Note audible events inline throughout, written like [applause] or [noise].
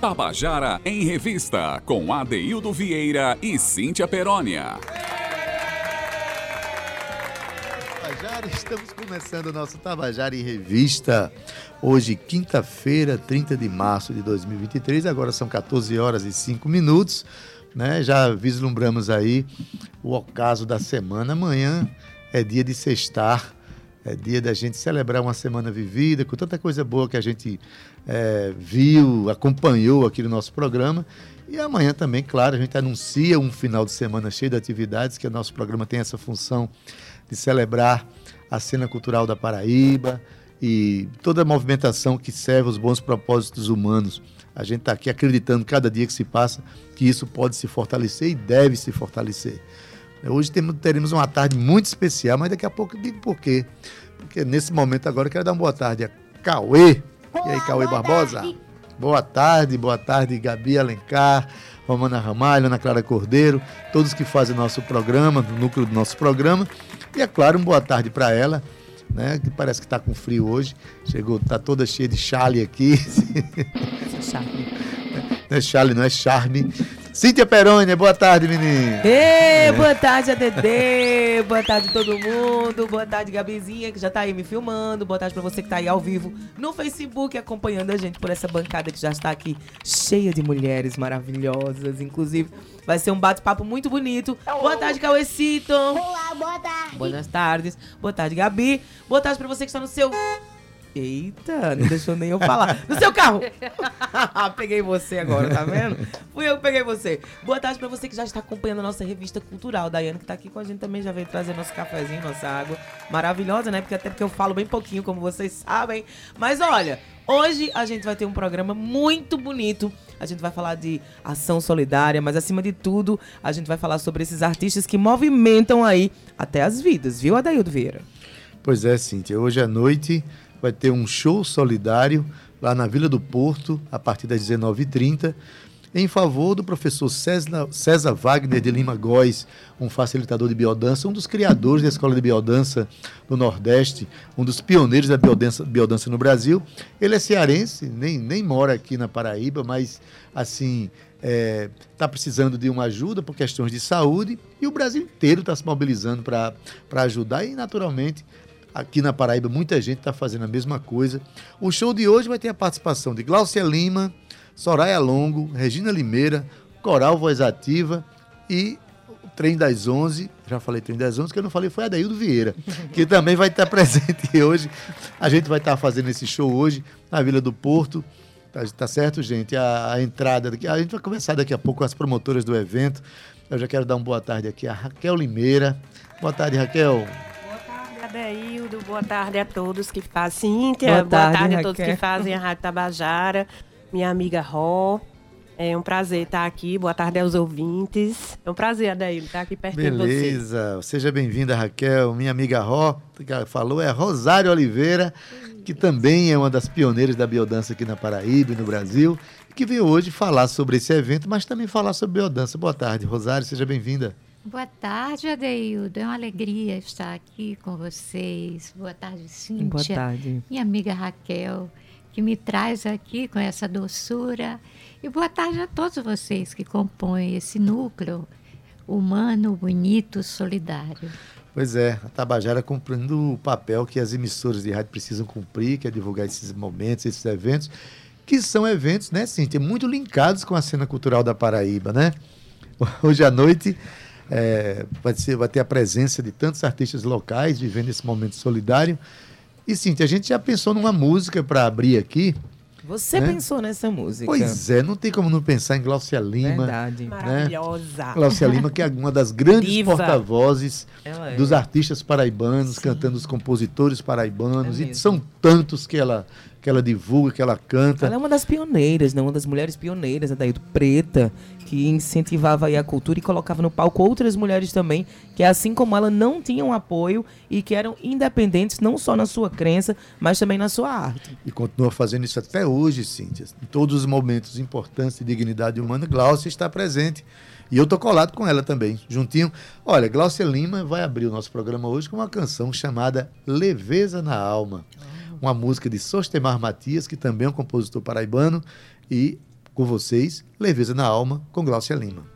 Tabajara em Revista, com Adeildo Vieira e Cíntia Perónia. Tabajara, estamos começando o nosso Tabajara em Revista. Hoje, quinta-feira, 30 de março de 2023, agora são 14 horas e 5 minutos. Né? Já vislumbramos aí o ocaso da semana. Amanhã é dia de sextar, é dia da gente celebrar uma semana vivida, com tanta coisa boa que a gente é, viu, acompanhou aqui no nosso programa. E amanhã também, claro, a gente anuncia um final de semana cheio de atividades, que o nosso programa tem essa função de celebrar a cena cultural da Paraíba e toda a movimentação que serve os bons propósitos humanos. A gente está aqui acreditando cada dia que se passa que isso pode se fortalecer e deve se fortalecer. Hoje temos, teremos uma tarde muito especial, mas daqui a pouco eu digo por quê. Porque nesse momento agora eu quero dar uma boa tarde a Cauê. e aí, Cauê Barbosa? Tarde. Boa tarde, boa tarde, Gabi Alencar, Romana Ramalho, Ana Clara Cordeiro, todos que fazem nosso programa, no núcleo do nosso programa. E é claro, uma boa tarde para ela, né? Que parece que está com frio hoje. Chegou, está toda cheia de chale aqui. [laughs] Charme. Não é chale, não é charme. Cíntia Perônia, boa tarde, menino. Ei, boa tarde, ADD. boa tarde todo mundo. Boa tarde, Gabizinha, que já tá aí me filmando. Boa tarde pra você que tá aí ao vivo no Facebook, acompanhando a gente por essa bancada que já está aqui cheia de mulheres maravilhosas. Inclusive, vai ser um bate-papo muito bonito. Boa tarde, Cauecito. Olá, boa tarde. Boas tardes. Boa tarde, Gabi. Boa tarde pra você que está no seu Eita, não deixou nem eu falar. No seu carro! [laughs] peguei você agora, tá vendo? Fui eu que peguei você. Boa tarde pra você que já está acompanhando a nossa revista cultural. Daiane, que tá aqui com a gente também, já veio trazer nosso cafezinho, nossa água. Maravilhosa, né? Porque até porque eu falo bem pouquinho, como vocês sabem. Mas olha, hoje a gente vai ter um programa muito bonito. A gente vai falar de ação solidária, mas acima de tudo, a gente vai falar sobre esses artistas que movimentam aí até as vidas, viu, Adaildo Vieira? Pois é, Cíntia. Hoje à noite vai ter um show solidário lá na Vila do Porto, a partir das 19h30, em favor do professor César, Wagner de Lima Góes, um facilitador de biodança, um dos criadores da escola de biodança no Nordeste, um dos pioneiros da biodança, biodança no Brasil. Ele é cearense, nem, nem mora aqui na Paraíba, mas assim está é, tá precisando de uma ajuda por questões de saúde e o Brasil inteiro está se mobilizando para ajudar e, naturalmente, Aqui na Paraíba, muita gente está fazendo a mesma coisa. O show de hoje vai ter a participação de Glaucia Lima, Soraya Longo, Regina Limeira, Coral Voz Ativa e o Trem das Onze. Já falei Trem das Onze, que eu não falei foi Adaildo Vieira, [laughs] que também vai estar presente [laughs] hoje. A gente vai estar fazendo esse show hoje na Vila do Porto. Tá, tá certo, gente? A, a, entrada daqui. A gente vai começar daqui a pouco com as promotoras do evento. Eu já quero dar uma boa tarde aqui a Raquel Limeira. Boa tarde, Raquel. Adeildo, boa tarde a todos que fazem. Cíntia, boa, boa tarde, tarde a todos que fazem a Rádio Tabajara. Minha amiga Ró. É um prazer estar aqui. Boa tarde aos ouvintes. É um prazer, Adeildo, estar aqui perto Beleza. de você. Beleza. Seja bem-vinda, Raquel. Minha amiga Ró, que falou, é Rosário Oliveira, que também é uma das pioneiras da biodança aqui na Paraíba e no Brasil, que veio hoje falar sobre esse evento, mas também falar sobre biodança. Boa tarde, Rosário. Seja bem-vinda. Boa tarde, Adeildo. É uma alegria estar aqui com vocês. Boa tarde, Cíntia. Boa tarde. Minha amiga Raquel, que me traz aqui com essa doçura. E boa tarde a todos vocês que compõem esse núcleo humano, bonito, solidário. Pois é, a Tabajara cumprindo o papel que as emissoras de rádio precisam cumprir, que é divulgar esses momentos, esses eventos, que são eventos, né, Cíntia, muito linkados com a cena cultural da Paraíba, né? [laughs] Hoje à noite é, vai, ser, vai ter a presença de tantos artistas locais vivendo esse momento solidário. E sim, a gente já pensou numa música para abrir aqui. Você né? pensou nessa música? Pois é, não tem como não pensar em Glaucia Lima. Verdade. Né? Maravilhosa. Glaucia Lima, que é uma das grandes porta-vozes é. dos artistas paraibanos, Sim. cantando os compositores paraibanos. É e são tantos que ela que ela divulga, que ela canta. Ela é uma das pioneiras, né? uma das mulheres pioneiras, né? daí do Preta, que incentivava a cultura e colocava no palco outras mulheres também, que assim como ela não tinham apoio e que eram independentes não só na sua crença, mas também na sua arte. E continua fazendo isso até hoje, Cíntia. Em todos os momentos importantes de dignidade humana, Glaucia está presente. E eu tô colado com ela também, juntinho. Olha, Glaucia Lima vai abrir o nosso programa hoje com uma canção chamada Leveza na Alma uma música de Sostemar Matias, que também é um compositor paraibano, e Com vocês, Leveza na Alma, com Glaucia Lima.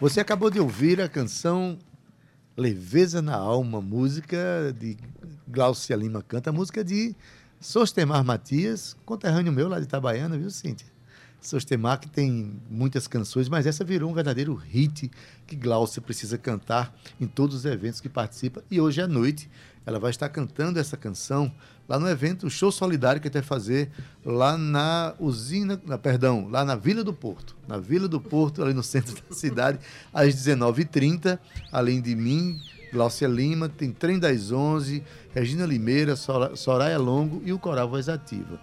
Você acabou de ouvir a canção Leveza na Alma, música de Glaucia Lima canta, música de Sostemar Matias, conterrâneo meu lá de Itabaiana, viu, Cíntia? Sostemar que tem muitas canções, mas essa virou um verdadeiro hit que Glaucia precisa cantar em todos os eventos que participa. E hoje à noite ela vai estar cantando essa canção lá no evento, show solidário que vai fazer lá na usina, na, perdão, lá na Vila do Porto. Na Vila do Porto, ali no centro [laughs] da cidade, às 19h30. Além de mim, Glaucia Lima, tem Trem das Onze, Regina Limeira, Soraya Longo e o Coral Voz Ativa.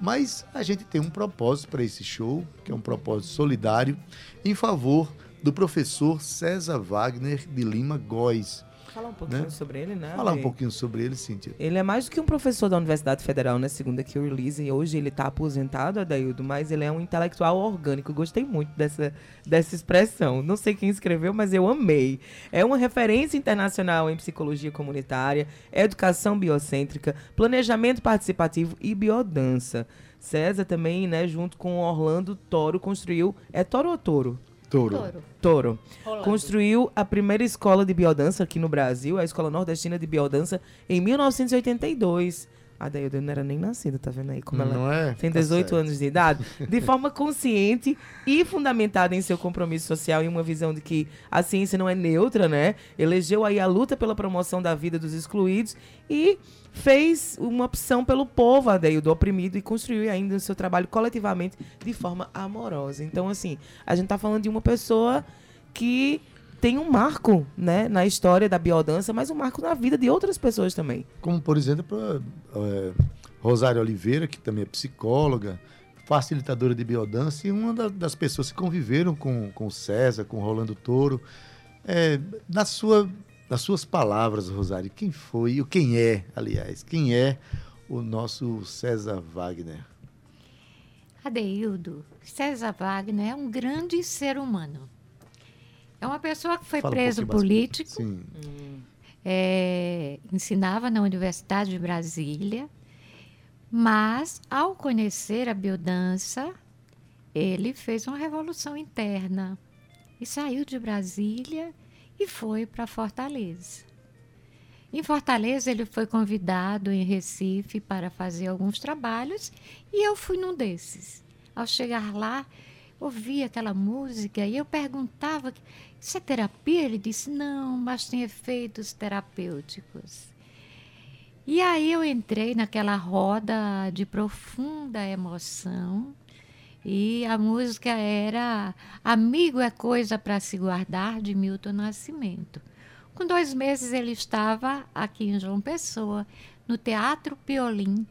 Mas a gente tem um propósito para esse show, que é um propósito solidário, em favor do professor César Wagner de Lima Góes Falar um pouquinho né? sobre ele, né? Falar um pouquinho sobre ele, Cíntia. Ele é mais do que um professor da Universidade Federal, né? Segunda que eu release. E hoje ele está aposentado, Adaildo, mas ele é um intelectual orgânico. Gostei muito dessa, dessa expressão. Não sei quem escreveu, mas eu amei. É uma referência internacional em psicologia comunitária, educação biocêntrica, planejamento participativo e biodança. César também, né, junto com Orlando Toro, construiu. É Toro ou Toro? Toro. Toro. Toro. Construiu a primeira escola de biodança aqui no Brasil, a Escola Nordestina de Biodança, em 1982. A Dailda não era nem nascida, tá vendo aí como não ela é? tem 18 tá anos de idade? De forma consciente e fundamentada em seu compromisso social e uma visão de que a ciência não é neutra, né? Elegeu aí a luta pela promoção da vida dos excluídos e fez uma opção pelo povo, Adeildo, oprimido, e construiu ainda o seu trabalho coletivamente de forma amorosa. Então, assim, a gente tá falando de uma pessoa que tem um marco né, na história da biodança, mas um marco na vida de outras pessoas também. Como, por exemplo, é, Rosário Oliveira, que também é psicóloga, facilitadora de biodança, e uma das pessoas que conviveram com, com o César, com o Rolando Toro. É, na sua, nas suas palavras, Rosário, quem foi, ou quem é, aliás, quem é o nosso César Wagner? Adeildo, César Wagner é um grande ser humano é uma pessoa que foi Fala preso um político. Sim. É, ensinava na Universidade de Brasília, mas ao conhecer a biodança, ele fez uma revolução interna e saiu de Brasília e foi para Fortaleza. Em Fortaleza, ele foi convidado em Recife para fazer alguns trabalhos e eu fui num desses. Ao chegar lá, ouvi aquela música e eu perguntava isso é terapia? Ele disse: Não, mas tem efeitos terapêuticos. E aí eu entrei naquela roda de profunda emoção. E a música era Amigo é Coisa para Se Guardar, de Milton Nascimento. Com dois meses ele estava aqui em João Pessoa, no Teatro Piolim,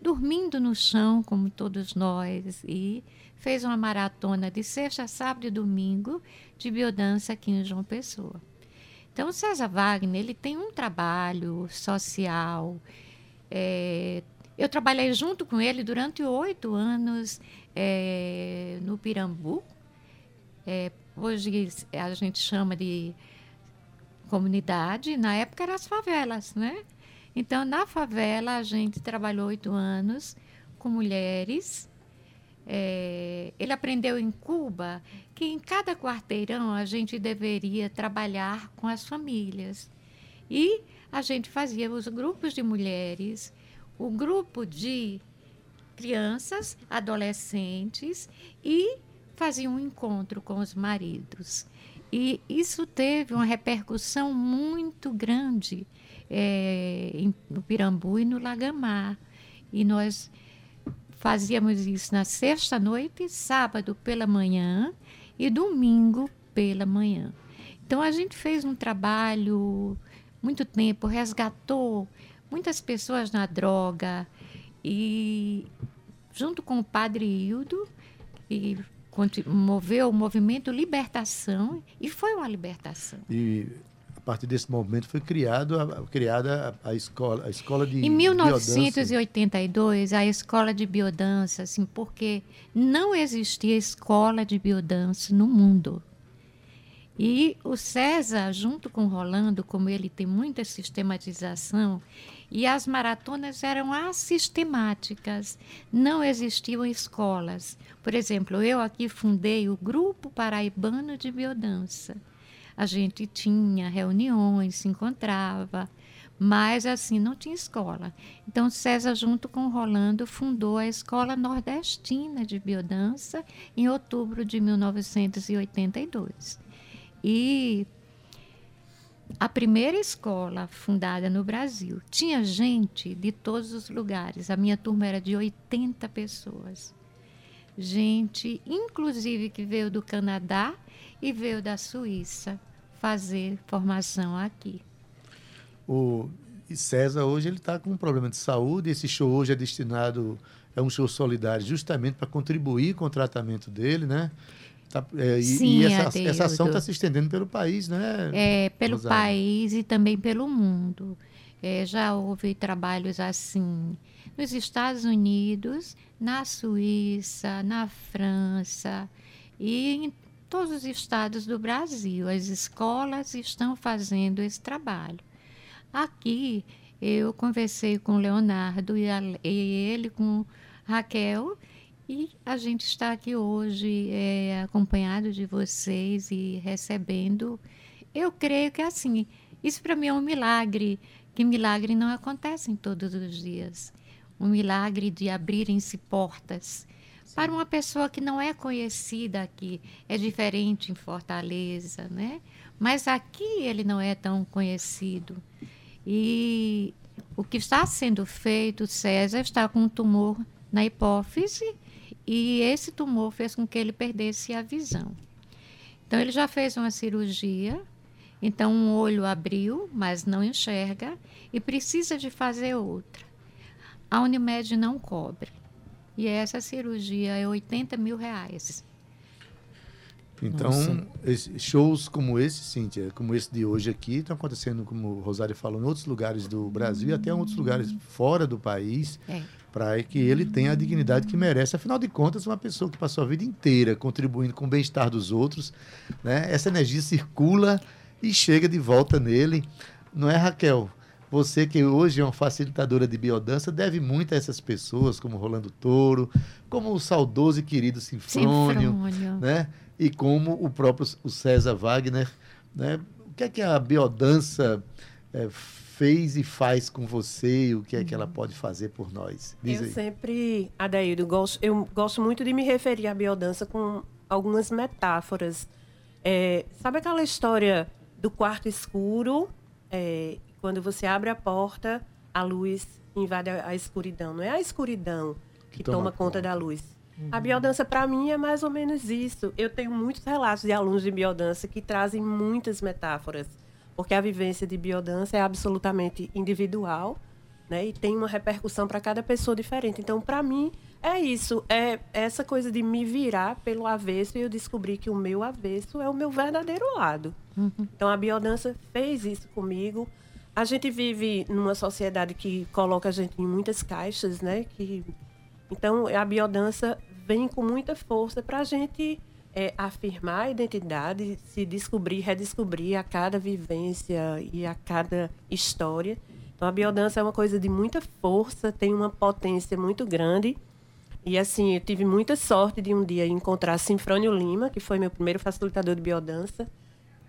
dormindo no chão, como todos nós, e fez uma maratona de sexta, sábado e domingo de biodança aqui em João Pessoa. Então, o César Wagner ele tem um trabalho social. É, eu trabalhei junto com ele durante oito anos é, no Pirambu. É, hoje a gente chama de comunidade, na época eram as favelas, né? Então, na favela, a gente trabalhou oito anos com mulheres é, ele aprendeu em Cuba que em cada quarteirão a gente deveria trabalhar com as famílias. E a gente fazia os grupos de mulheres, o grupo de crianças, adolescentes e fazia um encontro com os maridos. E isso teve uma repercussão muito grande é, em, no Pirambu e no Lagamar. E nós Fazíamos isso na sexta-noite, sábado pela manhã e domingo pela manhã. Então a gente fez um trabalho muito tempo, resgatou muitas pessoas na droga e junto com o padre Hildo e moveu o movimento Libertação e foi uma libertação. E partir desse momento foi criado a, criada a, a, escola, a escola de Em 1982, biodança. a escola de biodança, assim, porque não existia escola de biodança no mundo. E o César, junto com o Rolando, como ele tem muita sistematização, e as maratonas eram assistemáticas, não existiam escolas. Por exemplo, eu aqui fundei o Grupo Paraibano de Biodança. A gente tinha reuniões, se encontrava, mas assim não tinha escola. Então César junto com Rolando fundou a Escola Nordestina de Biodança em outubro de 1982. E a primeira escola fundada no Brasil tinha gente de todos os lugares. A minha turma era de 80 pessoas. Gente, inclusive que veio do Canadá e veio da Suíça fazer formação aqui. O César hoje ele está com um problema de saúde. Esse show hoje é destinado é um show solidário justamente para contribuir com o tratamento dele, né? Tá, é, Sim, e, essa, essa ação está se estendendo pelo país, né? É, pelo Rosário? país e também pelo mundo. É, já houve trabalhos assim nos Estados Unidos, na Suíça, na França e em todos os estados do Brasil. As escolas estão fazendo esse trabalho. Aqui eu conversei com Leonardo e, a, e ele com Raquel e a gente está aqui hoje é, acompanhado de vocês e recebendo. Eu creio que assim, isso para mim é um milagre, que milagre não acontecem todos os dias. Um milagre de abrirem-se portas. Para uma pessoa que não é conhecida aqui, é diferente em Fortaleza, né? Mas aqui ele não é tão conhecido. E o que está sendo feito, César está com um tumor na hipófise e esse tumor fez com que ele perdesse a visão. Então, ele já fez uma cirurgia, então um olho abriu, mas não enxerga, e precisa de fazer outra. A Unimed não cobre. E essa cirurgia é 80 mil reais. Então, shows como esse, Cíntia, como esse de hoje aqui, estão acontecendo, como o Rosário falou, em outros lugares do Brasil e até em outros lugares fora do país. É para que ele tenha a dignidade que merece. Afinal de contas, uma pessoa que passou a vida inteira contribuindo com o bem-estar dos outros, né? essa energia circula e chega de volta nele. Não é, Raquel? Você que hoje é uma facilitadora de biodança deve muito a essas pessoas, como Rolando Touro, como o saudoso e querido Sinfrônio, Sinfrônio. né? E como o próprio o César Wagner, né? O que é que a biodança é, fez e faz com você e o que é que ela uhum. pode fazer por nós? Diz eu aí. sempre, Adaildo, gosto, eu gosto muito de me referir à biodança com algumas metáforas. É, sabe aquela história do quarto escuro? É, quando você abre a porta, a luz invade a, escuridão. Não é a escuridão que, que toma, toma, conta, da luz. Uhum. A biodança, para mim, é mais ou menos isso. Eu tenho muitos relatos de alunos de biodança que trazem muitas metáforas porque a vivência de biodança é absolutamente individual, né? E tem uma repercussão para cada pessoa diferente. Então, para mim, é isso, é essa coisa de me virar pelo avesso e eu descobri que o meu avesso é o meu verdadeiro lado. Uhum. Então, a biodança fez isso comigo. A gente vive numa sociedade que coloca a gente em muitas caixas, né? Que então a biodança vem com muita força para a gente é afirmar a identidade, se descobrir, redescobrir a cada vivência e a cada história. Então, a biodança é uma coisa de muita força, tem uma potência muito grande. E, assim, eu tive muita sorte de um dia encontrar Sinfrônio Lima, que foi meu primeiro facilitador de biodança,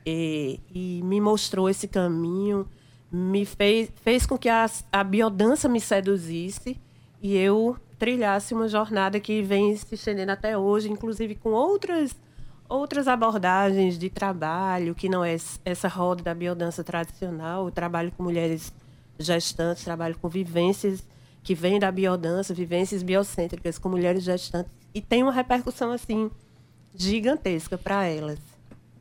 e, e me mostrou esse caminho, me fez, fez com que a, a biodança me seduzisse e eu trilhasse uma jornada que vem se estendendo até hoje, inclusive com outras outras abordagens de trabalho, que não é essa roda da biodança tradicional, o trabalho com mulheres gestantes, trabalho com vivências que vêm da biodança, vivências biocêntricas com mulheres gestantes, e tem uma repercussão assim gigantesca para elas.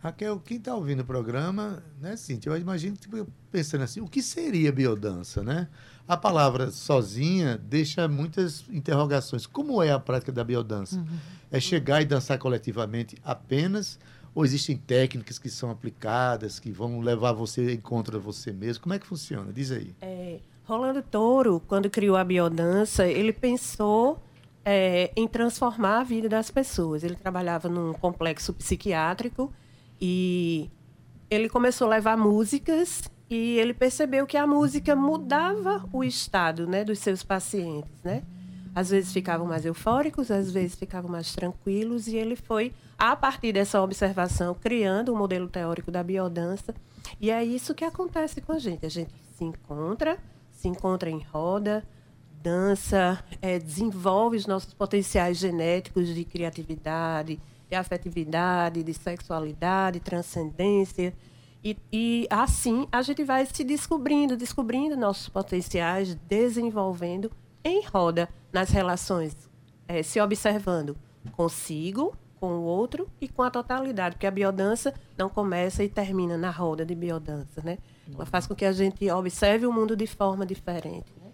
Raquel, quem está ouvindo o programa, né, Cintia, eu imagino, tipo, pensando assim, o que seria biodança, né? A palavra sozinha deixa muitas interrogações. Como é a prática da biodança? Uhum. É chegar e dançar coletivamente apenas? Ou existem técnicas que são aplicadas, que vão levar você em contra você mesmo? Como é que funciona? Diz aí. É, Rolando Touro, quando criou a biodança, ele pensou é, em transformar a vida das pessoas. Ele trabalhava num complexo psiquiátrico e ele começou a levar músicas e ele percebeu que a música mudava o estado né, dos seus pacientes. Né? Às vezes ficavam mais eufóricos, às vezes ficavam mais tranquilos, e ele foi, a partir dessa observação, criando o um modelo teórico da biodança. E é isso que acontece com a gente. A gente se encontra, se encontra em roda, dança, é, desenvolve os nossos potenciais genéticos de criatividade, de afetividade, de sexualidade, transcendência. E, e, assim a gente vai se descobrindo, descobrindo nossos potenciais, desenvolvendo em roda nas relações, é, se observando consigo, com o outro e com a totalidade, porque a biodança não começa e termina na roda de biodança, né? Ela faz com que a gente observe o mundo de forma diferente. Né?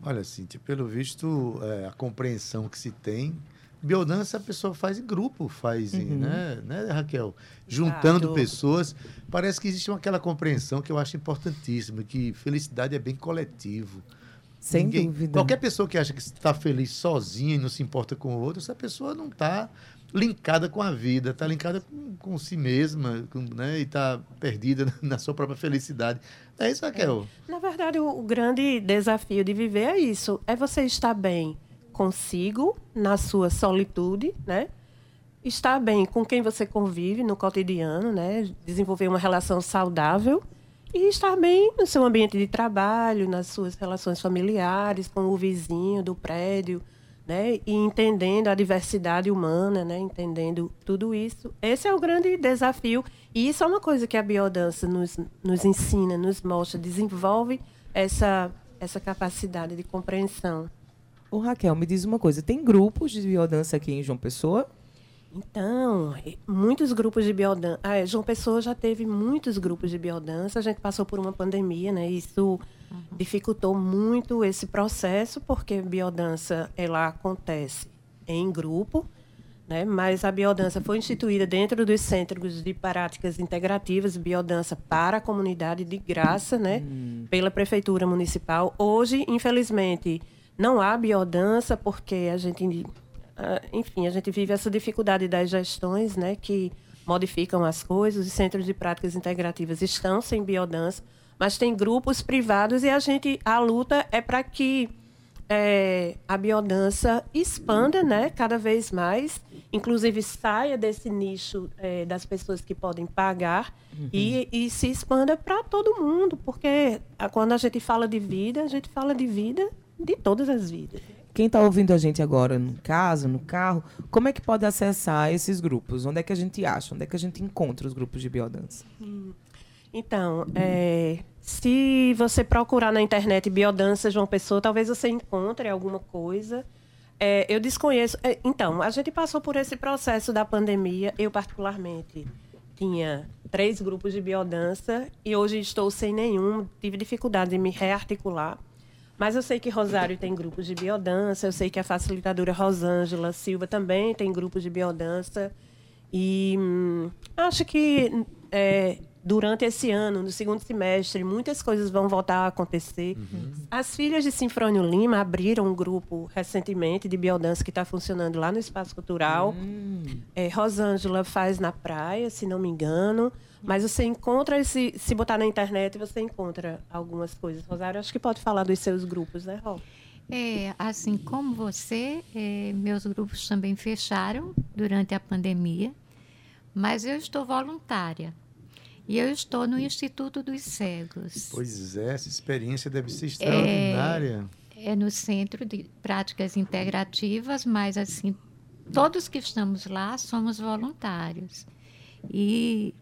Olha, Cíntia, pelo visto, é, a compreensão que se tem Biodança a pessoa faz em grupo, faz, uhum. né, né, Raquel? Juntando Exato. pessoas. Parece que existe uma, aquela compreensão que eu acho importantíssima, que felicidade é bem coletivo. Sem Ninguém, dúvida. Qualquer pessoa que acha que está feliz sozinha e não se importa com o outro, essa pessoa não está linkada com a vida, está linkada com, com si mesma, com, né, e está perdida [laughs] na sua própria felicidade. É isso, Raquel? É. Na verdade, o, o grande desafio de viver é isso: é você estar bem consigo, na sua solitude, né? Estar bem com quem você convive no cotidiano, né? Desenvolver uma relação saudável e estar bem no seu ambiente de trabalho, nas suas relações familiares, com o vizinho do prédio, né? E entendendo a diversidade humana, né? Entendendo tudo isso. Esse é o grande desafio. E isso é uma coisa que a biodança nos, nos ensina, nos mostra, desenvolve essa, essa capacidade de compreensão. Ô, Raquel, me diz uma coisa: tem grupos de biodança aqui em João Pessoa? Então, muitos grupos de biodança. Ah, João Pessoa já teve muitos grupos de biodança. A gente passou por uma pandemia, né? Isso uhum. dificultou muito esse processo, porque biodança ela acontece em grupo, né? Mas a biodança foi instituída dentro dos centros de práticas integrativas, biodança para a comunidade de graça, né? Uhum. Pela prefeitura municipal. Hoje, infelizmente, não há biodança porque a gente, ah, enfim, a gente vive essa dificuldade das gestões, né, que modificam as coisas. Os centros de práticas integrativas estão sem biodança, mas tem grupos privados e a gente, a luta é para que é, a biodança expanda, né, cada vez mais, inclusive saia desse nicho é, das pessoas que podem pagar uhum. e, e, se expanda para todo mundo, porque quando a gente fala de vida, a gente fala de vida de todas as vidas. Quem está ouvindo a gente agora no casa, no carro, como é que pode acessar esses grupos? Onde é que a gente acha? Onde é que a gente encontra os grupos de biodança? Hum. Então, é, se você procurar na internet biodança João Pessoa, talvez você encontre alguma coisa. É, eu desconheço. É, então, a gente passou por esse processo da pandemia. Eu, particularmente, tinha três grupos de biodança e hoje estou sem nenhum. Tive dificuldade de me rearticular. Mas eu sei que Rosário tem grupos de biodança, eu sei que a facilitadora Rosângela Silva também tem grupos de biodança. E hum, acho que é, durante esse ano, no segundo semestre, muitas coisas vão voltar a acontecer. Uhum. As filhas de Sinfrônio Lima abriram um grupo recentemente de biodança que está funcionando lá no Espaço Cultural. Uhum. É, Rosângela faz na praia, se não me engano. Mas você encontra, esse, se botar na internet, você encontra algumas coisas. Rosário, acho que pode falar dos seus grupos, né, Rô? É, assim como você, é, meus grupos também fecharam durante a pandemia, mas eu estou voluntária. E eu estou no Instituto dos Cegos. Pois é, essa experiência deve ser extraordinária. É, é no Centro de Práticas Integrativas, mas assim, todos que estamos lá somos voluntários. E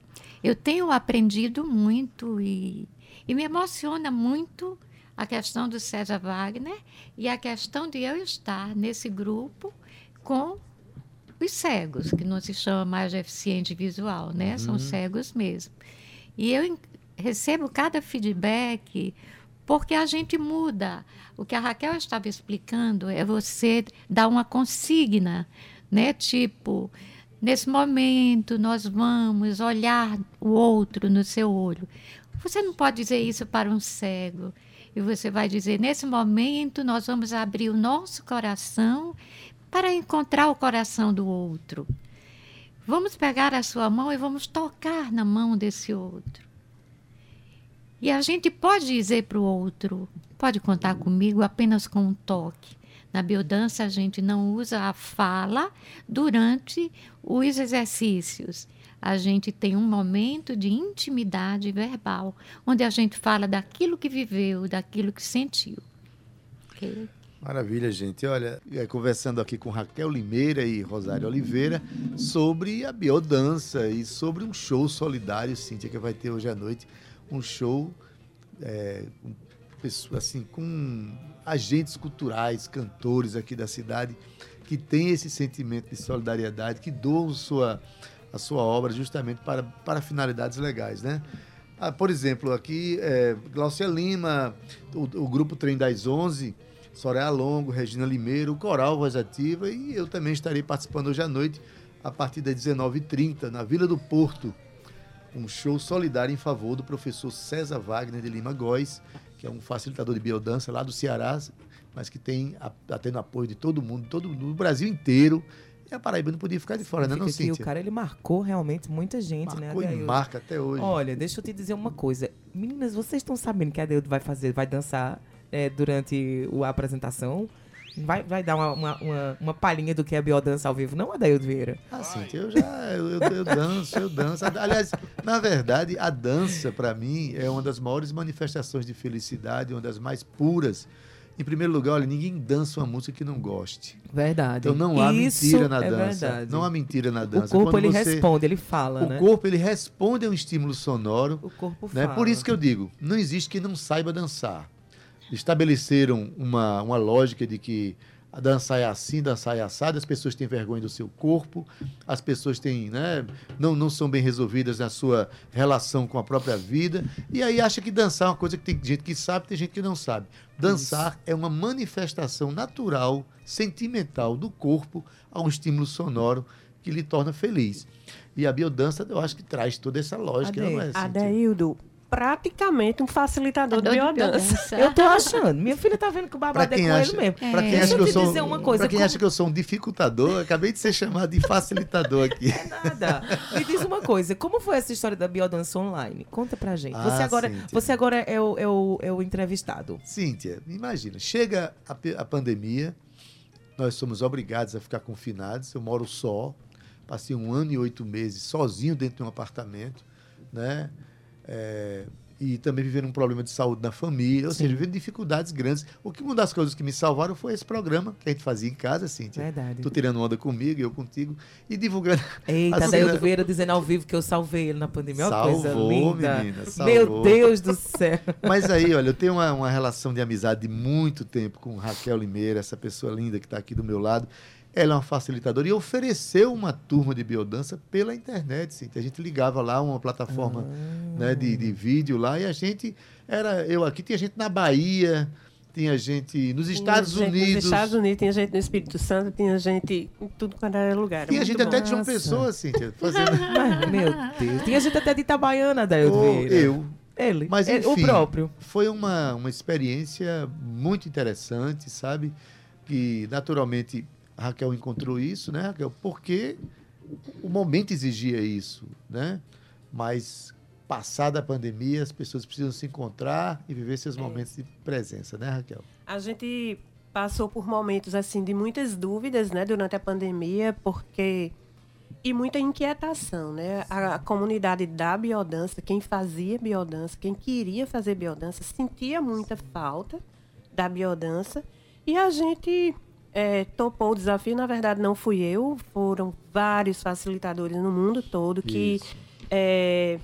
eu tenho aprendido muito e, e me emociona muito a questão do César Wagner e a questão de eu estar nesse grupo com os cegos, que não se chama mais deficiente visual, né? Uhum. São cegos mesmo. E eu recebo cada feedback porque a gente muda. O que a Raquel estava explicando é você dar uma consigna, né? Tipo, Nesse momento, nós vamos olhar o outro no seu olho. Você não pode dizer isso para um cego. E você vai dizer: nesse momento, nós vamos abrir o nosso coração para encontrar o coração do outro. Vamos pegar a sua mão e vamos tocar na mão desse outro. E a gente pode dizer para o outro: pode contar comigo apenas com um toque. Na biodança, a gente não usa a fala durante os exercícios. A gente tem um momento de intimidade verbal, onde a gente fala daquilo que viveu, daquilo que sentiu. Okay? Maravilha, gente. Olha, é, conversando aqui com Raquel Limeira e Rosário Oliveira sobre a biodança e sobre um show solidário, Cíntia, que vai ter hoje à noite. Um show é, assim, com agentes culturais, cantores aqui da cidade, que têm esse sentimento de solidariedade, que doam sua, a sua obra justamente para, para finalidades legais, né? Ah, por exemplo, aqui, é, Glaucia Lima, o, o grupo Trem das Onze, Soraya Longo, Regina Limeiro, o Coral Voz Ativa e eu também estarei participando hoje à noite, a partir das 19h30, na Vila do Porto, um show solidário em favor do professor César Wagner de Lima Góes, que é um facilitador de biodança lá do Ceará, mas que tem tá tendo apoio de todo mundo, todo no Brasil inteiro. E a Paraíba não podia ficar de fora, né, não, Cíntia? o cara, ele marcou realmente muita gente, marcou né? Marcou e marca até hoje. Olha, deixa eu te dizer uma coisa. Meninas, vocês estão sabendo que a Deus vai fazer, vai dançar é, durante a apresentação? Vai, vai dar uma, uma, uma, uma palhinha do que é biodança ao vivo, não, Adaildo Vieira? Ah, sim, eu já eu, eu, danço, eu danço. Aliás, na verdade, a dança, para mim, é uma das maiores manifestações de felicidade, uma das mais puras. Em primeiro lugar, olha, ninguém dança uma música que não goste. Verdade. Então não há Isso mentira na é dança. Verdade. Não há mentira na dança. O corpo Quando ele você... responde, ele fala, o né? O corpo ele responde a um estímulo sonoro. O corpo né? fala. Por isso que eu digo, não existe quem não saiba dançar. Estabeleceram uma, uma lógica de que a dança é assim, dançar é assada, as pessoas têm vergonha do seu corpo, as pessoas têm, né, não, não são bem resolvidas na sua relação com a própria vida, e aí acha que dançar é uma coisa que tem gente que sabe, tem gente que não sabe. Dançar Isso. é uma manifestação natural, sentimental do corpo a um estímulo sonoro que lhe torna feliz. E a biodança, eu acho que traz toda essa lógica. Ade, não é, Adeildo, praticamente um facilitador de biodança. Eu tô achando. Minha filha tá vendo que o babado é com acha, ele mesmo. É. Pra quem, acha que, eu sou, dizer uma coisa, pra quem como... acha que eu sou um dificultador, acabei de ser chamado de facilitador aqui. É nada. Me diz uma coisa, como foi essa história da biodança online? Conta pra gente. Ah, você agora, você agora é, o, é, o, é o entrevistado. Cíntia, imagina, chega a, a pandemia, nós somos obrigados a ficar confinados, eu moro só, passei um ano e oito meses sozinho dentro de um apartamento, né? É, e também vivendo um problema de saúde na família, ou Sim. seja, vivendo dificuldades grandes. O que uma das coisas que me salvaram foi esse programa que a gente fazia em casa, Cíntia. Verdade. Tô tirando onda comigo, eu contigo, e divulgando. Eita, daí eu Vieira dizendo ao vivo que eu salvei ele na pandemia. Salvou, coisa linda. menina, salvou. Meu Deus do céu. Mas aí, olha, eu tenho uma, uma relação de amizade de muito tempo com Raquel Limeira, essa pessoa linda que está aqui do meu lado. Ela é uma facilitadora e ofereceu uma turma de biodança pela internet. Sim. A gente ligava lá uma plataforma ah. né, de, de vídeo lá e a gente era eu aqui tinha gente na Bahia, tinha gente nos Estados tinha Unidos. Nos Estados Unidos, tinha gente no Espírito Santo, tinha gente em tudo quanto era lugar. Tinha gente até de João Pessoa, assim, fazendo. [laughs] Meu Deus. Tinha gente até de Itabaiana, daí oh, Eu. Ele. Mas enfim, o próprio. Foi uma, uma experiência muito interessante, sabe? Que naturalmente a Raquel encontrou isso, né, Raquel? Porque o momento exigia isso, né? Mas passada a pandemia, as pessoas precisam se encontrar e viver seus é. momentos de presença, né, Raquel? A gente passou por momentos assim de muitas dúvidas, né, durante a pandemia, porque e muita inquietação, né? A, a, comunidade da biodança, quem fazia biodança, quem queria fazer biodança, sentia muita falta da biodança e a gente é, topou o desafio, na verdade, não fui eu, foram vários facilitadores no mundo todo que é,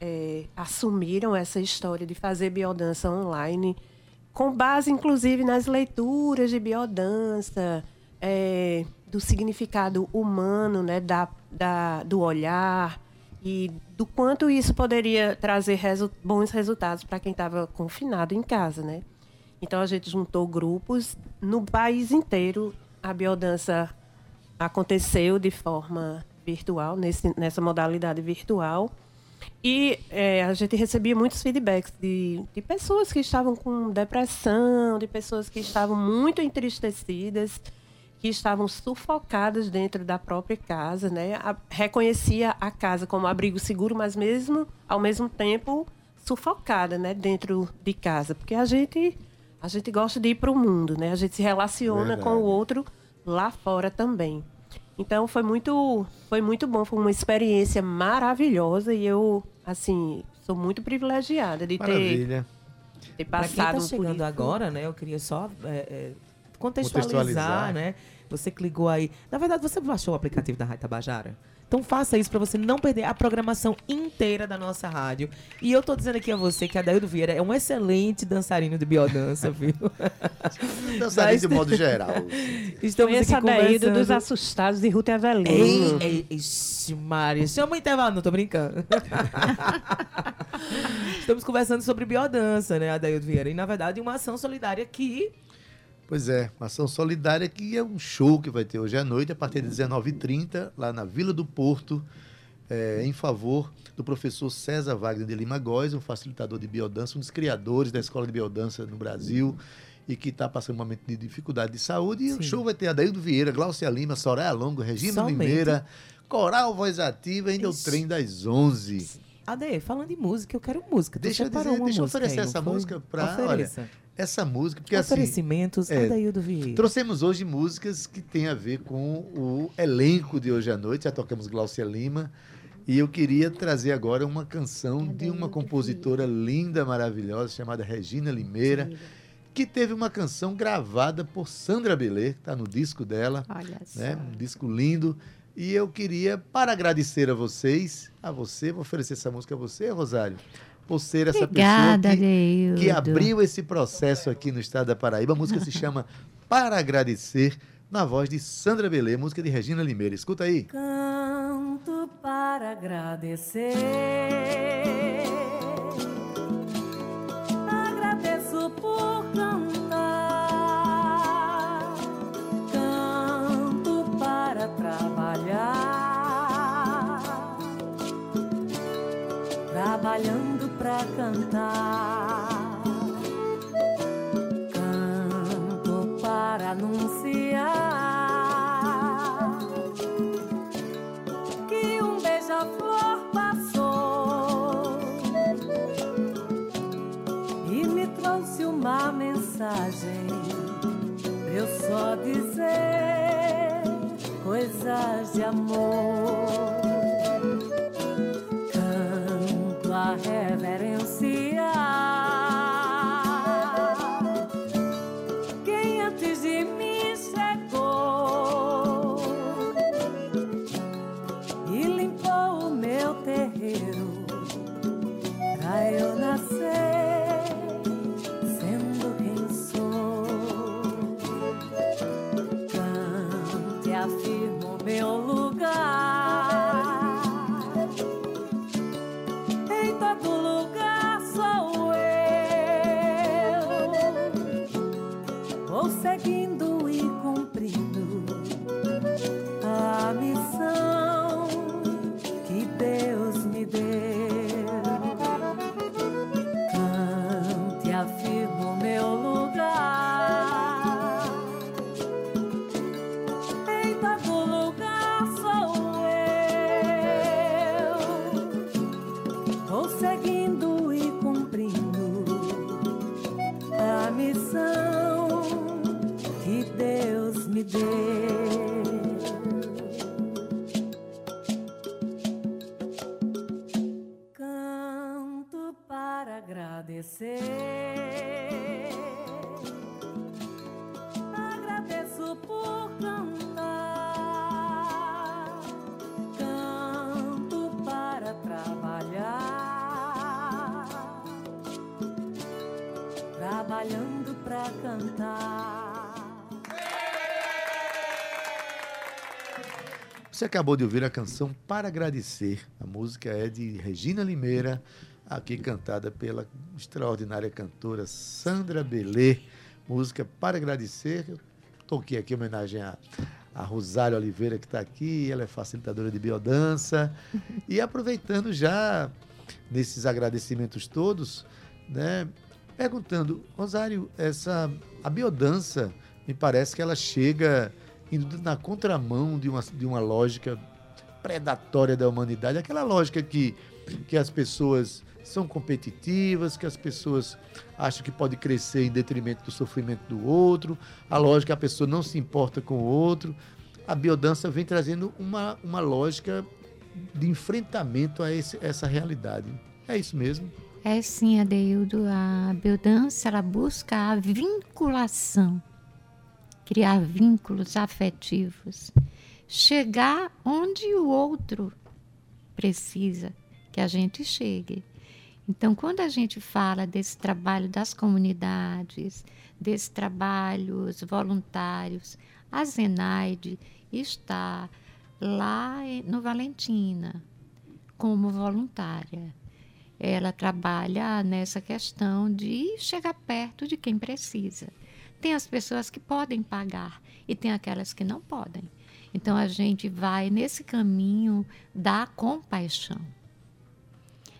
é, assumiram essa história de fazer biodança online, com base, inclusive, nas leituras de biodança, é, do significado humano, né, da, da, do olhar e do quanto isso poderia trazer resu bons resultados para quem estava confinado em casa, né? Então a gente juntou grupos no país inteiro. A biodança aconteceu de forma virtual, nesse, nessa modalidade virtual. E é, a gente recebia muitos feedbacks de, de pessoas que estavam com depressão, de pessoas que estavam muito entristecidas, que estavam sufocadas dentro da própria casa, né? A, reconhecia a casa como abrigo seguro, mas mesmo ao mesmo tempo sufocada, né, dentro de casa, porque a gente a gente gosta de ir para o mundo, né? A gente se relaciona Verdade. com o outro lá fora também. Então foi muito foi muito bom, foi uma experiência maravilhosa e eu assim sou muito privilegiada de Maravilha. ter, ter passado pra quem tá chegando agora, né? Eu queria só é, é, contextualizar, contextualizar, né? Você clicou aí. Na verdade, você baixou o aplicativo da Rádio Tabajara? Então faça isso para você não perder a programação inteira da nossa rádio. E eu tô dizendo aqui a você que a Daildo Vieira é um excelente dançarino de biodança, [laughs] viu? dançarino de modo geral. [laughs] Estamos Conheça aqui dos Assustados de Ruth Evelino. Ei, ei, ixi, Mária, chama o intervalo, não tô brincando. [laughs] Estamos conversando sobre biodança, né, a Daildo Vieira. E, na verdade, uma ação solidária que Pois é, uma ação solidária que é um show que vai ter hoje à noite, a partir de 19h30, lá na Vila do Porto, é, em favor do professor César Wagner de Lima Góes, um facilitador de biodança, um dos criadores da escola de biodança no Brasil e que está passando um momento de dificuldade de saúde. E Sim. o show vai ter Adaildo Vieira, Glaucia Lima, Soraya Longo, Regina Somente. Limeira, Coral Voz Ativa, ainda Isso. o trem das 11. Ade, falando de música, eu quero música. Tu deixa eu dizer, deixa eu oferecer aí, essa música para. Olha, essa música. Porque, assim, Oferecimentos, assim, é, Vieira. Trouxemos hoje músicas que têm a ver com o elenco de hoje à noite. Já tocamos Glaucia Lima. E eu queria trazer agora uma canção de uma compositora linda, maravilhosa, chamada Regina Limeira, que teve uma canção gravada por Sandra Belê, que está no disco dela. Olha né? Um disco lindo. E eu queria, para agradecer a vocês, a você, vou oferecer essa música a você, Rosário por ser essa Obrigada, pessoa que, que, abriu esse processo aqui no estado da Paraíba. A música se chama Para Agradecer, na voz de Sandra Belê, música de Regina Limeira. Escuta aí. Canto para agradecer. Canto para anunciar que um beija-flor passou e me trouxe uma mensagem. Eu só dizer coisas de amor. em todo lugar sou eu. Vou seguindo Você acabou de ouvir a canção Para Agradecer. A música é de Regina Limeira, aqui cantada pela extraordinária cantora Sandra Belê. Música Para Agradecer. Eu toquei aqui em homenagem a, a Rosário Oliveira, que está aqui. Ela é facilitadora de biodança. E aproveitando já nesses agradecimentos todos, né, perguntando, Rosário, essa, a biodança, me parece que ela chega indo na contramão de uma, de uma lógica predatória da humanidade, aquela lógica que, que as pessoas são competitivas, que as pessoas acham que pode crescer em detrimento do sofrimento do outro, a lógica que a pessoa não se importa com o outro. A biodança vem trazendo uma, uma lógica de enfrentamento a esse, essa realidade. É isso mesmo? É sim, Adeildo. A biodança ela busca a vinculação, criar vínculos afetivos, chegar onde o outro precisa que a gente chegue. Então, quando a gente fala desse trabalho das comunidades, desses trabalhos voluntários, a Zenaide está lá no Valentina como voluntária. Ela trabalha nessa questão de chegar perto de quem precisa. Tem as pessoas que podem pagar e tem aquelas que não podem. Então a gente vai nesse caminho da compaixão.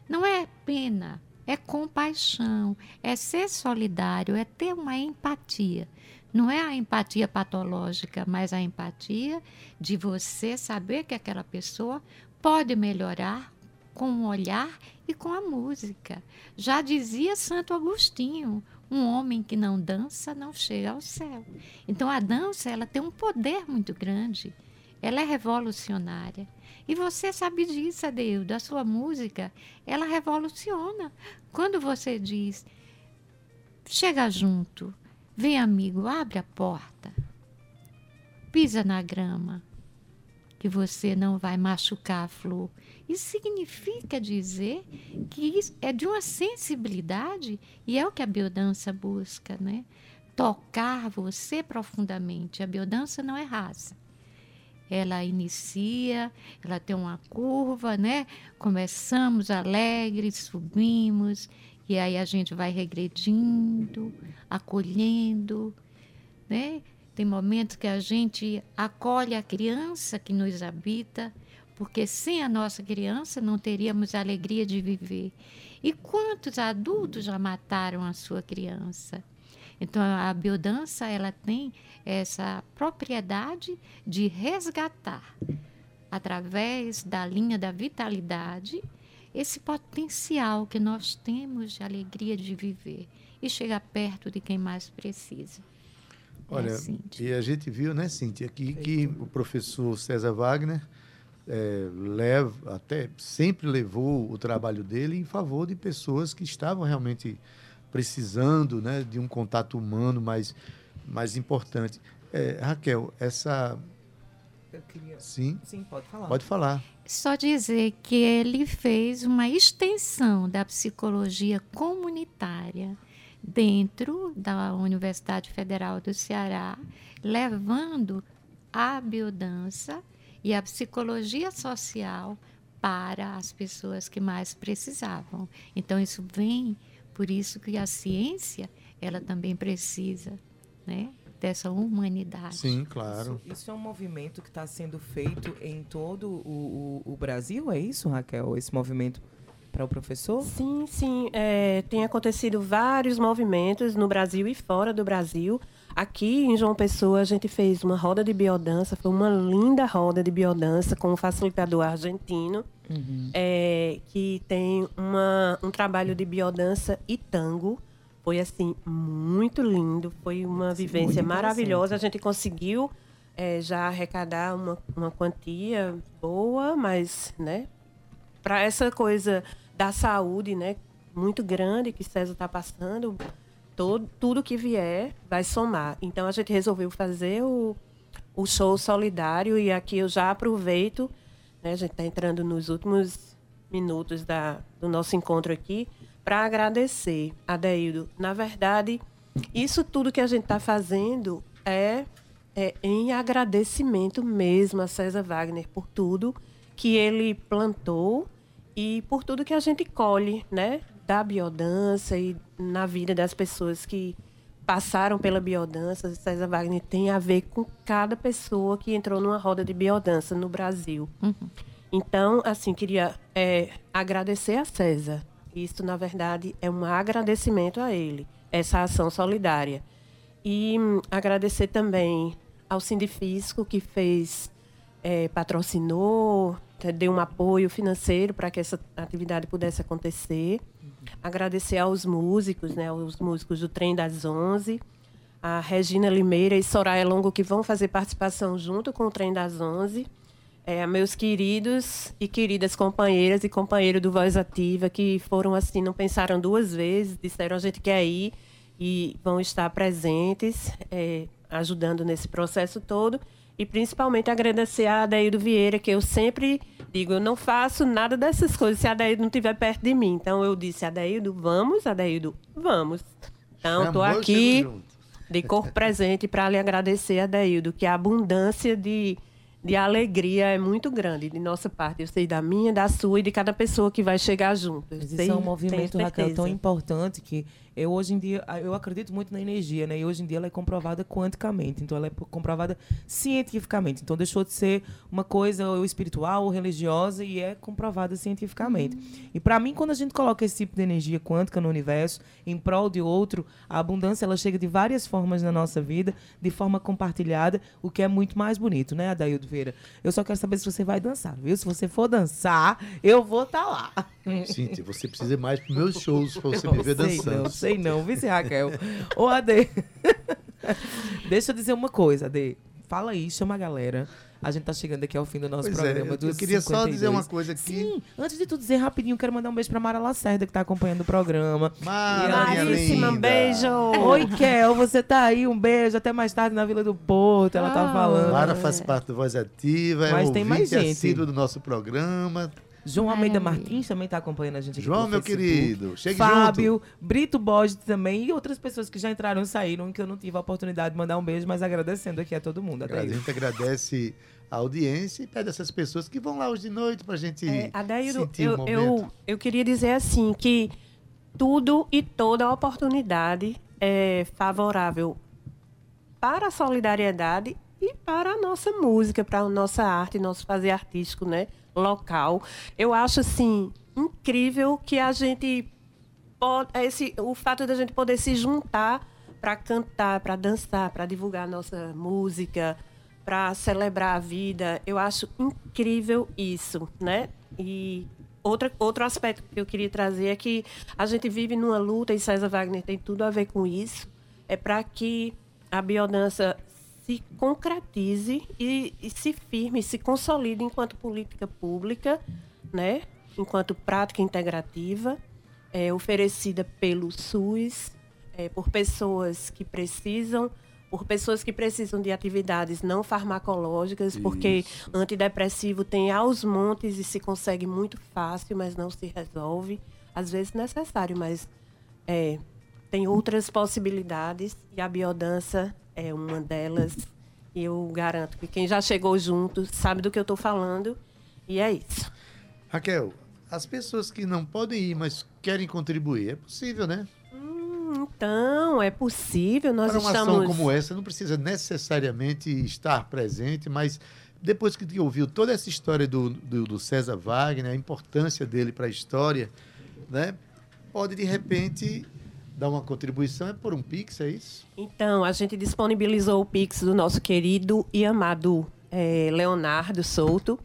Não é pena, é compaixão, é ser solidário, é ter uma empatia. Não é a empatia patológica, mas a empatia de você saber que aquela pessoa pode melhorar com o olhar e com a música. Já dizia Santo Agostinho, um homem que não dança não chega ao céu. Então a dança ela tem um poder muito grande. Ela é revolucionária. E você sabe disso, Adeildo. A sua música, ela revoluciona. Quando você diz, chega junto, vem amigo, abre a porta, pisa na grama, que você não vai machucar a flor. Isso significa dizer que é de uma sensibilidade e é o que a biodança busca, né? Tocar você profundamente. A biodança não é raça ela inicia, ela tem uma curva, né? Começamos alegres, subimos, e aí a gente vai regredindo, acolhendo, né? Tem momentos que a gente acolhe a criança que nos habita, porque sem a nossa criança não teríamos a alegria de viver. E quantos adultos já mataram a sua criança? Então a biodança ela tem essa propriedade de resgatar através da linha da vitalidade esse potencial que nós temos de alegria de viver e chegar perto de quem mais precisa. Olha, é, e a gente viu, né, Cíntia, aqui que o professor César Wagner é, leva, até sempre levou o trabalho dele em favor de pessoas que estavam realmente precisando né, de um contato humano mais, mais importante. É, Raquel, essa. Queria... Sim? Sim, pode falar. Pode falar. Só dizer que ele fez uma extensão da psicologia comunitária dentro da Universidade Federal do Ceará, levando a biodança e a psicologia social para as pessoas que mais precisavam. Então, isso vem por isso que a ciência, ela também precisa, né? dessa humanidade. Sim, claro. Isso, isso é um movimento que está sendo feito em todo o, o, o, Brasil, é isso, Raquel? Esse movimento para o professor? Sim, sim. É, tem acontecido vários movimentos no Brasil e fora do Brasil. Aqui em João Pessoa, a gente fez uma roda de biodança, foi uma linda roda de biodança com um facilitador argentino, uhum. é, que tem uma, um trabalho de biodança e tango. Foi, assim, muito lindo, foi uma Sim, vivência maravilhosa. A gente conseguiu é, já arrecadar uma, uma quantia boa, mas, né, para essa coisa da saúde, né, muito grande que César está passando, todo, tudo que vier vai somar. Então a gente resolveu fazer o, o show solidário e aqui eu já aproveito, né, a gente está entrando nos últimos minutos da, do nosso encontro aqui, para agradecer a Deildo. Na verdade, isso tudo que a gente está fazendo é, é em agradecimento mesmo a César Wagner por tudo que ele plantou e por tudo que a gente colhe, né? da biodança e na vida das pessoas que passaram pela biodança, César Wagner tem a ver com cada pessoa que entrou numa roda de biodança no Brasil. Uhum. Então, assim, queria é, agradecer a César. Isso, na verdade, é um agradecimento a ele, essa ação solidária. E hum, agradecer também ao Sindifisco, que fez, é, patrocinou, deu um apoio financeiro para que essa atividade pudesse acontecer. Agradecer aos músicos, né, aos músicos do Trem das Onze, a Regina Limeira e Soraya Longo, que vão fazer participação junto com o Trem das Onze. É, meus queridos e queridas companheiras e companheiros do Voz Ativa, que foram assim, não pensaram duas vezes, disseram a gente quer ir e vão estar presentes, é, ajudando nesse processo todo. E principalmente agradecer a Adaildo Vieira, que eu sempre digo, eu não faço nada dessas coisas se a Adaildo não estiver perto de mim. Então eu disse, Adaildo, vamos, Adaildo, vamos. Então, estou aqui de corpo presente para lhe agradecer, Adaildo, que a abundância de de alegria é muito grande de nossa parte. Eu sei da minha, da sua e de cada pessoa que vai chegar junto. Isso é um movimento, Raquel, tão importante que eu hoje em dia eu acredito muito na energia, né? E hoje em dia ela é comprovada quanticamente, então ela é comprovada cientificamente. Então deixou de ser uma coisa ou espiritual ou religiosa e é comprovada cientificamente. Uhum. E para mim, quando a gente coloca esse tipo de energia quântica no universo em prol de outro, a abundância ela chega de várias formas na nossa vida, de forma compartilhada, o que é muito mais bonito, né, Adaildo Veira? Eu só quero saber se você vai dançar, viu? Se você for dançar, eu vou estar tá lá. Cíntia, você precisa mais para meus shows para você me ver dançando. Não, sei não, vice Raquel. Ô, Ade. [laughs] Deixa eu dizer uma coisa, Ade. Fala aí, chama a galera. A gente tá chegando aqui ao fim do nosso pois programa. É, eu, eu queria 52. só dizer uma coisa aqui. Sim, antes de tu dizer rapidinho, quero mandar um beijo pra Mara Lacerda, que tá acompanhando o programa. Maríssima, beijo! Oi, Kel, você tá aí, um beijo. Até mais tarde na Vila do Porto, ela tá ah, tá falando. Mara faz parte do Voz Ativa, é Mas é tem mais gente. do nosso programa. João Almeida Martins também está acompanhando a gente aqui João, meu querido, chegue Fábio, junto. Brito Borges também e outras pessoas que já entraram e saíram, que eu não tive a oportunidade de mandar um beijo, mas agradecendo aqui a todo mundo. A gente agradece a audiência e pede essas pessoas que vão lá hoje de noite para a gente é, Adaildo, sentir eu, o momento. Eu, eu queria dizer assim, que tudo e toda oportunidade é favorável para a solidariedade e para a nossa música, para a nossa arte, nosso fazer artístico, né? local. Eu acho assim incrível que a gente pode, esse o fato da gente poder se juntar para cantar, para dançar, para divulgar nossa música, para celebrar a vida. Eu acho incrível isso, né? E outra, outro aspecto que eu queria trazer é que a gente vive numa luta, e César Wagner tem tudo a ver com isso, é para que a biodança se concretize e, e se firme, se consolide enquanto política pública, né? enquanto prática integrativa, é, oferecida pelo SUS, é, por pessoas que precisam, por pessoas que precisam de atividades não farmacológicas, Isso. porque antidepressivo tem aos montes e se consegue muito fácil, mas não se resolve. Às vezes necessário, mas é, tem outras possibilidades e a biodança é uma delas. E eu garanto que quem já chegou junto sabe do que eu estou falando. E é isso. Raquel, as pessoas que não podem ir, mas querem contribuir, é possível, né? Hum, então, é possível. Nós Para uma estamos... ação como essa, não precisa necessariamente estar presente, mas depois que ouviu toda essa história do, do, do César Wagner, a importância dele para a história, né? pode de repente dar uma contribuição é por um Pix, é isso? Então, a gente disponibilizou o Pix do nosso querido e amado é, Leonardo Souto,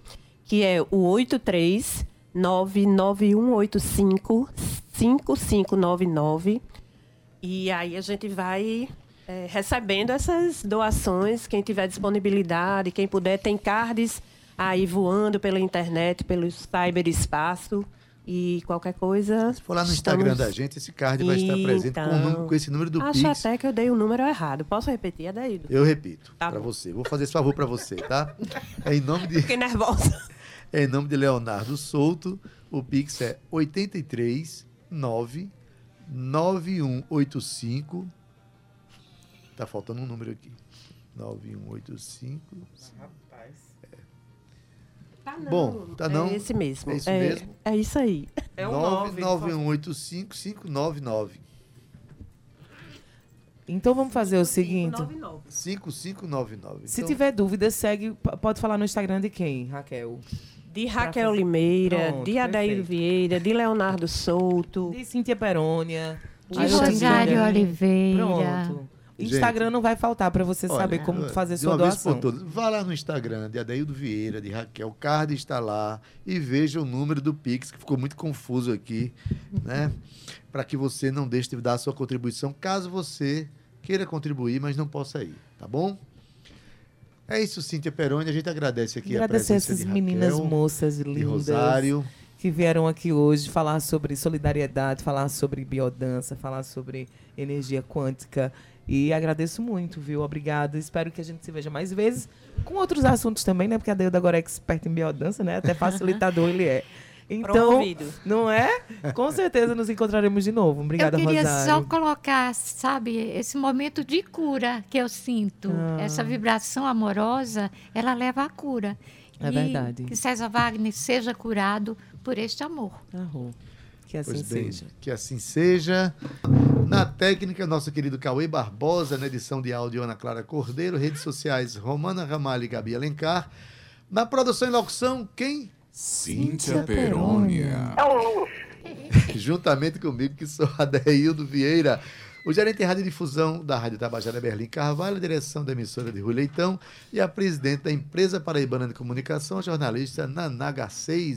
que é o 83 99185 5599. E aí a gente vai é, recebendo essas doações, quem tiver disponibilidade, quem puder, tem cards aí voando pela internet, pelo cyberespaço. E qualquer coisa. Se for lá no estamos... Instagram da gente, esse card vai estar presente então, com, com, esse número do acho Pix. Acho até que eu dei o número errado. Posso repetir, Adaído? Eu repito tá para você. Vou fazer esse favor para você, tá? É em nome de. [laughs] Fiquei nervosa. [laughs] É em nome de Leonardo Souto. O Pix é 83 9 9185. Tá faltando um número aqui. 9185. Tá não. Bom, tá não. É esse mesmo. É isso é, mesmo? É isso aí. É o 991855599. Então vamos fazer o seguinte. 5599. Se então... tiver dúvida, segue. Pode falar no Instagram de quem, Raquel? De Raquel Limeira, Pronto, de Adair Vieira, de Leonardo Souto. De Cíntia Perônia. De Rosário Oliveira. Pronto. Instagram Gente, não vai faltar para você Olha, saber como fazer de sua doação. por todas, vá lá no Instagram de Adeildo Vieira, de Raquel, o card está lá e veja o número do Pix, que ficou muito confuso aqui, né? [laughs] Para que você não deixe de dar a sua contribuição, caso você queira contribuir, mas não possa ir, tá bom? É isso, Cíntia Peroni, a gente agradece aqui Agradecer a essas presença de meninas Raquel, moças de lindas Rosário. que vieram aqui hoje falar sobre solidariedade, falar sobre biodança, falar sobre energia quântica. E agradeço muito, viu? Obrigada. Espero que a gente se veja mais vezes com outros assuntos também, né? Porque a Deuda agora é expert em biodança, né? Até facilitador ele é. [laughs] Então, Promovido. não é? Com certeza nos encontraremos de novo. Obrigada, eu queria Rosário. só colocar, sabe, esse momento de cura que eu sinto. Ah. Essa vibração amorosa, ela leva à cura. É E verdade. Que César Wagner seja curado por este amor. Arrou. Que assim Pois bem, seja. que assim seja. Na técnica, nosso querido Cauê Barbosa, na edição de áudio Ana Clara Cordeiro, redes sociais Romana Ramalho e Gabi Alencar. Na produção e locução, quem? Cíntia Perônia. [laughs] Juntamente comigo, que sou Adeildo Vieira. O gerente de rádio difusão da Rádio Tabajara Berlim Carvalho, a direção da emissora de Rui Leitão e a presidente da empresa paraibana de comunicação, a jornalista Nanaga 6.